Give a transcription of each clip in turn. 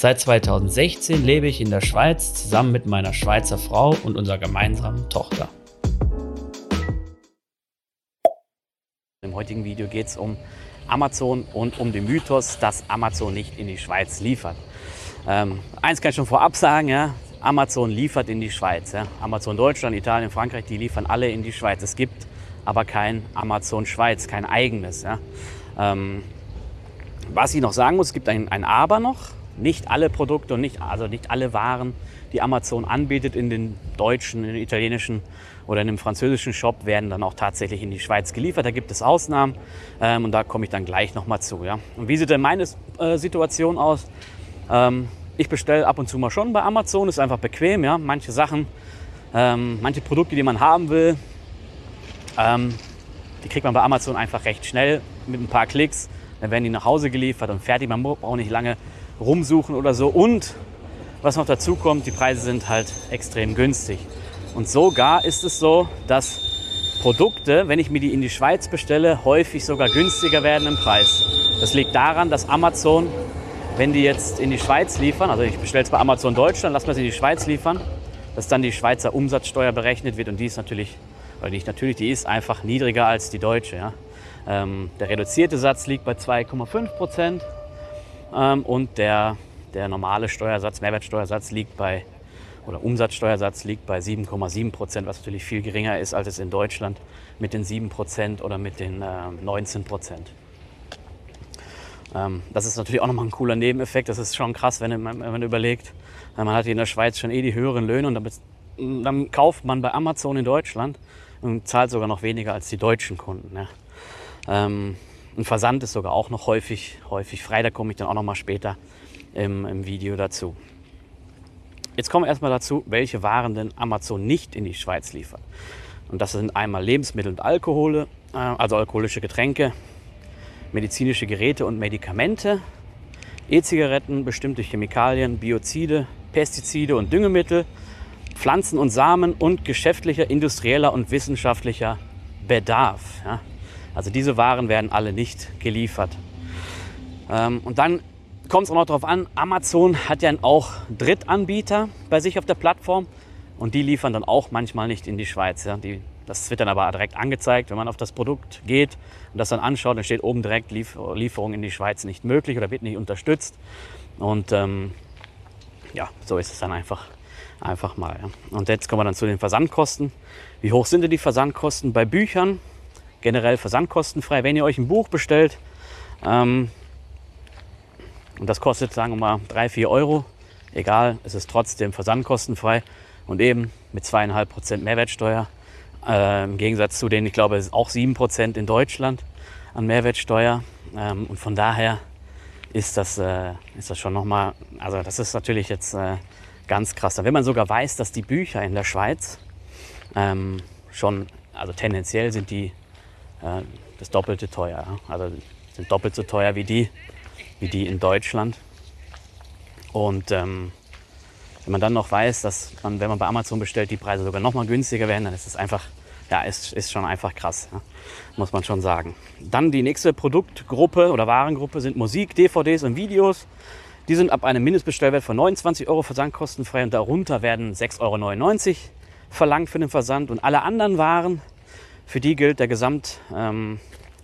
Seit 2016 lebe ich in der Schweiz zusammen mit meiner Schweizer Frau und unserer gemeinsamen Tochter. Im heutigen Video geht es um Amazon und um den Mythos, dass Amazon nicht in die Schweiz liefert. Ähm, eins kann ich schon vorab sagen, ja, Amazon liefert in die Schweiz. Ja. Amazon Deutschland, Italien, Frankreich, die liefern alle in die Schweiz. Es gibt aber kein Amazon Schweiz, kein eigenes. Ja. Ähm, was ich noch sagen muss, es gibt ein, ein Aber noch. Nicht alle Produkte und nicht, also nicht alle Waren, die Amazon anbietet in den deutschen, in den italienischen oder in dem französischen Shop, werden dann auch tatsächlich in die Schweiz geliefert. Da gibt es Ausnahmen ähm, und da komme ich dann gleich nochmal zu. Ja. Und wie sieht denn meine äh, Situation aus? Ähm, ich bestelle ab und zu mal schon bei Amazon, ist einfach bequem. Ja. Manche Sachen, ähm, manche Produkte, die man haben will, ähm, die kriegt man bei Amazon einfach recht schnell mit ein paar Klicks. Dann werden die nach Hause geliefert und fertig. Man braucht nicht lange rumsuchen oder so. Und was noch dazu kommt, die Preise sind halt extrem günstig. Und sogar ist es so, dass Produkte, wenn ich mir die in die Schweiz bestelle, häufig sogar günstiger werden im Preis. Das liegt daran, dass Amazon, wenn die jetzt in die Schweiz liefern, also ich bestelle es bei Amazon Deutschland, lass mal es in die Schweiz liefern, dass dann die Schweizer Umsatzsteuer berechnet wird und die ist natürlich, oder nicht natürlich, die ist einfach niedriger als die deutsche. Ja. Ähm, der reduzierte Satz liegt bei 2,5 Prozent und der, der normale Steuersatz, Mehrwertsteuersatz liegt bei, oder Umsatzsteuersatz liegt bei 7,7 Prozent, was natürlich viel geringer ist, als es in Deutschland mit den 7 Prozent oder mit den äh, 19 Prozent. Ähm, das ist natürlich auch nochmal ein cooler Nebeneffekt. Das ist schon krass, wenn man, wenn man überlegt, äh, man hat hier in der Schweiz schon eh die höheren Löhne und dann, dann kauft man bei Amazon in Deutschland und zahlt sogar noch weniger als die deutschen Kunden. Ja. Ähm, ein Versand ist sogar auch noch häufig, häufig frei. Da komme ich dann auch noch mal später im, im Video dazu. Jetzt kommen wir erstmal dazu, welche Waren denn Amazon nicht in die Schweiz liefert. Und das sind einmal Lebensmittel und Alkohole, äh, also alkoholische Getränke, medizinische Geräte und Medikamente, E-Zigaretten, bestimmte Chemikalien, Biozide, Pestizide und Düngemittel, Pflanzen und Samen und geschäftlicher, industrieller und wissenschaftlicher Bedarf. Ja. Also diese Waren werden alle nicht geliefert. Ähm, und dann kommt es auch noch darauf an, Amazon hat ja auch Drittanbieter bei sich auf der Plattform und die liefern dann auch manchmal nicht in die Schweiz. Ja. Die, das wird dann aber direkt angezeigt, wenn man auf das Produkt geht und das dann anschaut, dann steht oben direkt Liefer Lieferung in die Schweiz nicht möglich oder wird nicht unterstützt. Und ähm, ja, so ist es dann einfach, einfach mal. Ja. Und jetzt kommen wir dann zu den Versandkosten. Wie hoch sind denn die Versandkosten bei Büchern? Generell versandkostenfrei. Wenn ihr euch ein Buch bestellt, ähm, und das kostet, sagen wir mal, 3, 4 Euro, egal, es ist trotzdem versandkostenfrei und eben mit zweieinhalb Prozent Mehrwertsteuer. Äh, Im Gegensatz zu denen, ich glaube, es ist auch 7 Prozent in Deutschland an Mehrwertsteuer. Ähm, und von daher ist das, äh, ist das schon nochmal, also das ist natürlich jetzt äh, ganz krass. Wenn man sogar weiß, dass die Bücher in der Schweiz ähm, schon, also tendenziell sind die äh, das Doppelte teuer. Also sind doppelt so teuer wie die, wie die in Deutschland. Und ähm, wenn man dann noch weiß, dass man, wenn man bei Amazon bestellt, die Preise sogar noch mal günstiger werden, dann ist es einfach, ja, ist, ist schon einfach krass, ja, muss man schon sagen. Dann die nächste Produktgruppe oder Warengruppe sind Musik, DVDs und Videos. Die sind ab einem Mindestbestellwert von 29 Euro versandkostenfrei und darunter werden 6,99 Euro verlangt für den Versand. Und alle anderen Waren für die gilt der Gesamt, ähm,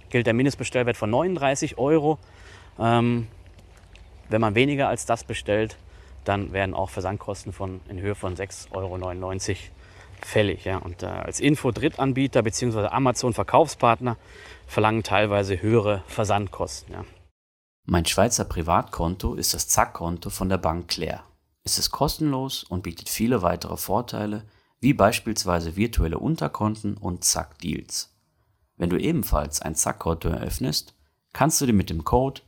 gilt der Mindestbestellwert von 39 Euro. Ähm, wenn man weniger als das bestellt, dann werden auch Versandkosten von, in Höhe von 6,99 Euro fällig. Ja. Und äh, als Info Drittanbieter bzw. Amazon Verkaufspartner verlangen teilweise höhere Versandkosten. Ja. Mein Schweizer Privatkonto ist das Zack-Konto von der Bank Claire. Es ist kostenlos und bietet viele weitere Vorteile, wie beispielsweise virtuelle Unterkonten und Zack Deals. Wenn du ebenfalls ein Zack-Konto eröffnest, kannst du dir mit dem Code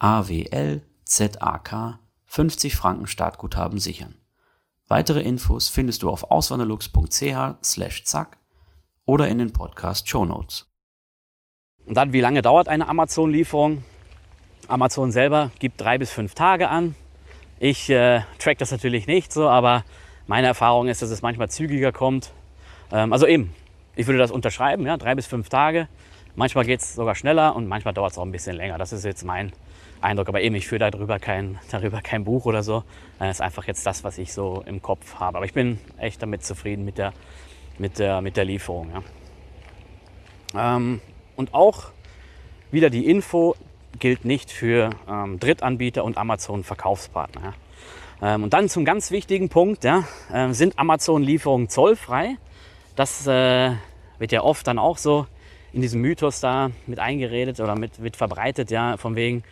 AWLZAK 50 Franken Startguthaben sichern. Weitere Infos findest du auf auswanderlux.ch/zack oder in den Podcast Show Notes. Und dann, wie lange dauert eine Amazon-Lieferung? Amazon selber gibt drei bis fünf Tage an. Ich äh, track das natürlich nicht so, aber meine Erfahrung ist, dass es manchmal zügiger kommt. Ähm, also eben, ich würde das unterschreiben, ja, drei bis fünf Tage. Manchmal geht es sogar schneller und manchmal dauert es auch ein bisschen länger. Das ist jetzt mein Eindruck. Aber eben, ich führe darüber kein, darüber kein Buch oder so. Das ist einfach jetzt das, was ich so im Kopf habe. Aber ich bin echt damit zufrieden mit der, mit der, mit der Lieferung. Ja. Ähm, und auch wieder die Info gilt nicht für ähm, Drittanbieter und Amazon-Verkaufspartner. Ja. Ähm, und dann zum ganz wichtigen Punkt, ja, äh, sind Amazon-Lieferungen zollfrei? Das äh, wird ja oft dann auch so in diesem Mythos da mit eingeredet oder mit, mit verbreitet, ja, von wegen,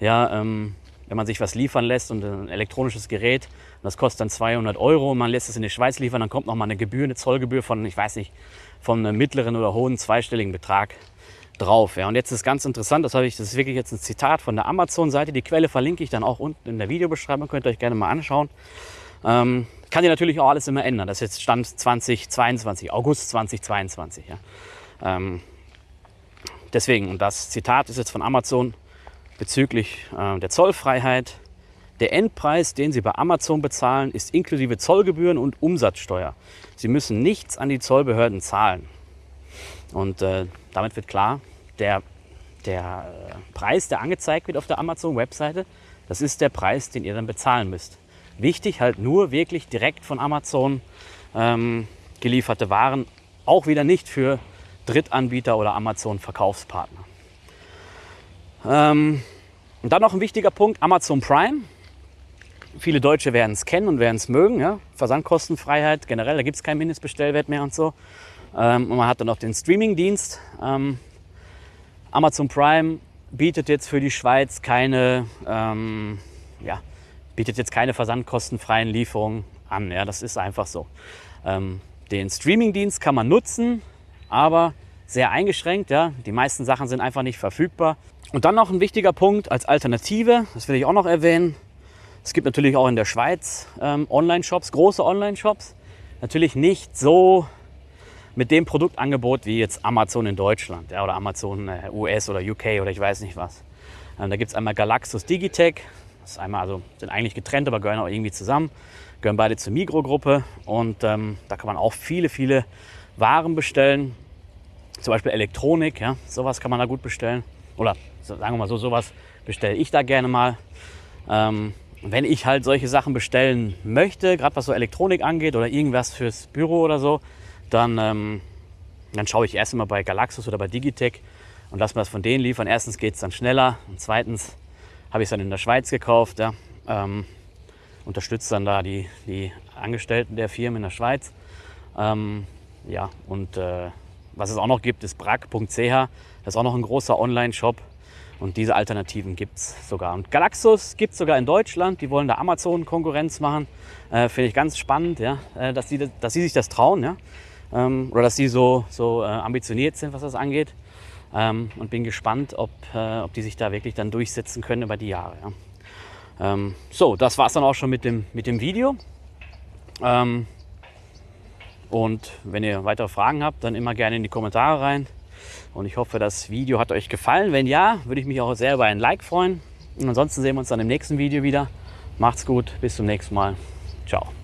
ja, ähm, wenn man sich was liefern lässt und ein elektronisches Gerät, das kostet dann 200 Euro und man lässt es in die Schweiz liefern, dann kommt nochmal eine Gebühr, eine Zollgebühr von, ich weiß nicht, von einem mittleren oder hohen zweistelligen Betrag drauf. Ja. Und jetzt ist ganz interessant, das, habe ich, das ist wirklich jetzt ein Zitat von der Amazon-Seite. Die Quelle verlinke ich dann auch unten in der Videobeschreibung, könnt ihr euch gerne mal anschauen. Ähm, kann ihr natürlich auch alles immer ändern. Das ist jetzt Stand 2022, August 2022. Ja. Ähm, deswegen, und das Zitat ist jetzt von Amazon bezüglich äh, der Zollfreiheit. Der Endpreis, den Sie bei Amazon bezahlen, ist inklusive Zollgebühren und Umsatzsteuer. Sie müssen nichts an die Zollbehörden zahlen. Und äh, damit wird klar, der, der äh, Preis, der angezeigt wird auf der Amazon-Webseite, das ist der Preis, den ihr dann bezahlen müsst. Wichtig halt nur wirklich direkt von Amazon ähm, gelieferte Waren, auch wieder nicht für Drittanbieter oder Amazon-Verkaufspartner. Ähm, und dann noch ein wichtiger Punkt, Amazon Prime. Viele Deutsche werden es kennen und werden es mögen. Ja? Versandkostenfreiheit generell, da gibt es keinen Mindestbestellwert mehr und so. Ähm, und man hat dann noch den Streamingdienst. Ähm, Amazon Prime bietet jetzt für die Schweiz keine, ähm, ja, bietet jetzt keine versandkostenfreien Lieferungen an. Ja, das ist einfach so. Ähm, den Streamingdienst kann man nutzen, aber sehr eingeschränkt. Ja. Die meisten Sachen sind einfach nicht verfügbar. Und dann noch ein wichtiger Punkt als Alternative, das will ich auch noch erwähnen. Es gibt natürlich auch in der Schweiz ähm, Online-Shops, große Online-Shops. Natürlich nicht so mit dem Produktangebot wie jetzt Amazon in Deutschland ja, oder Amazon äh, US oder UK oder ich weiß nicht was. Ähm, da gibt es einmal Galaxus Digitech, das ist einmal, also sind eigentlich getrennt, aber gehören auch irgendwie zusammen, gehören beide zur Migro-Gruppe und ähm, da kann man auch viele, viele Waren bestellen, zum Beispiel Elektronik, ja, sowas kann man da gut bestellen oder sagen wir mal so, sowas bestelle ich da gerne mal. Ähm, wenn ich halt solche Sachen bestellen möchte, gerade was so Elektronik angeht oder irgendwas fürs Büro oder so, dann, ähm, dann schaue ich erst immer bei Galaxus oder bei Digitech und lasse mir das von denen liefern. Erstens geht es dann schneller und zweitens habe ich es dann in der Schweiz gekauft. Ja, ähm, unterstützt dann da die, die Angestellten der Firmen in der Schweiz. Ähm, ja, und äh, was es auch noch gibt, ist brack.ch. Das ist auch noch ein großer Online-Shop. Und diese Alternativen gibt es sogar. Und Galaxus gibt es sogar in Deutschland. Die wollen da Amazon Konkurrenz machen. Äh, Finde ich ganz spannend, ja, äh, dass, sie, dass sie sich das trauen. Ja ähm, oder dass sie so, so äh, ambitioniert sind, was das angeht. Ähm, und bin gespannt, ob, äh, ob die sich da wirklich dann durchsetzen können über die Jahre. Ja. Ähm, so, das war es dann auch schon mit dem, mit dem Video. Ähm, und wenn ihr weitere Fragen habt, dann immer gerne in die Kommentare rein. Und ich hoffe, das Video hat euch gefallen. Wenn ja, würde ich mich auch sehr über ein Like freuen. Und ansonsten sehen wir uns dann im nächsten Video wieder. Macht's gut, bis zum nächsten Mal. Ciao.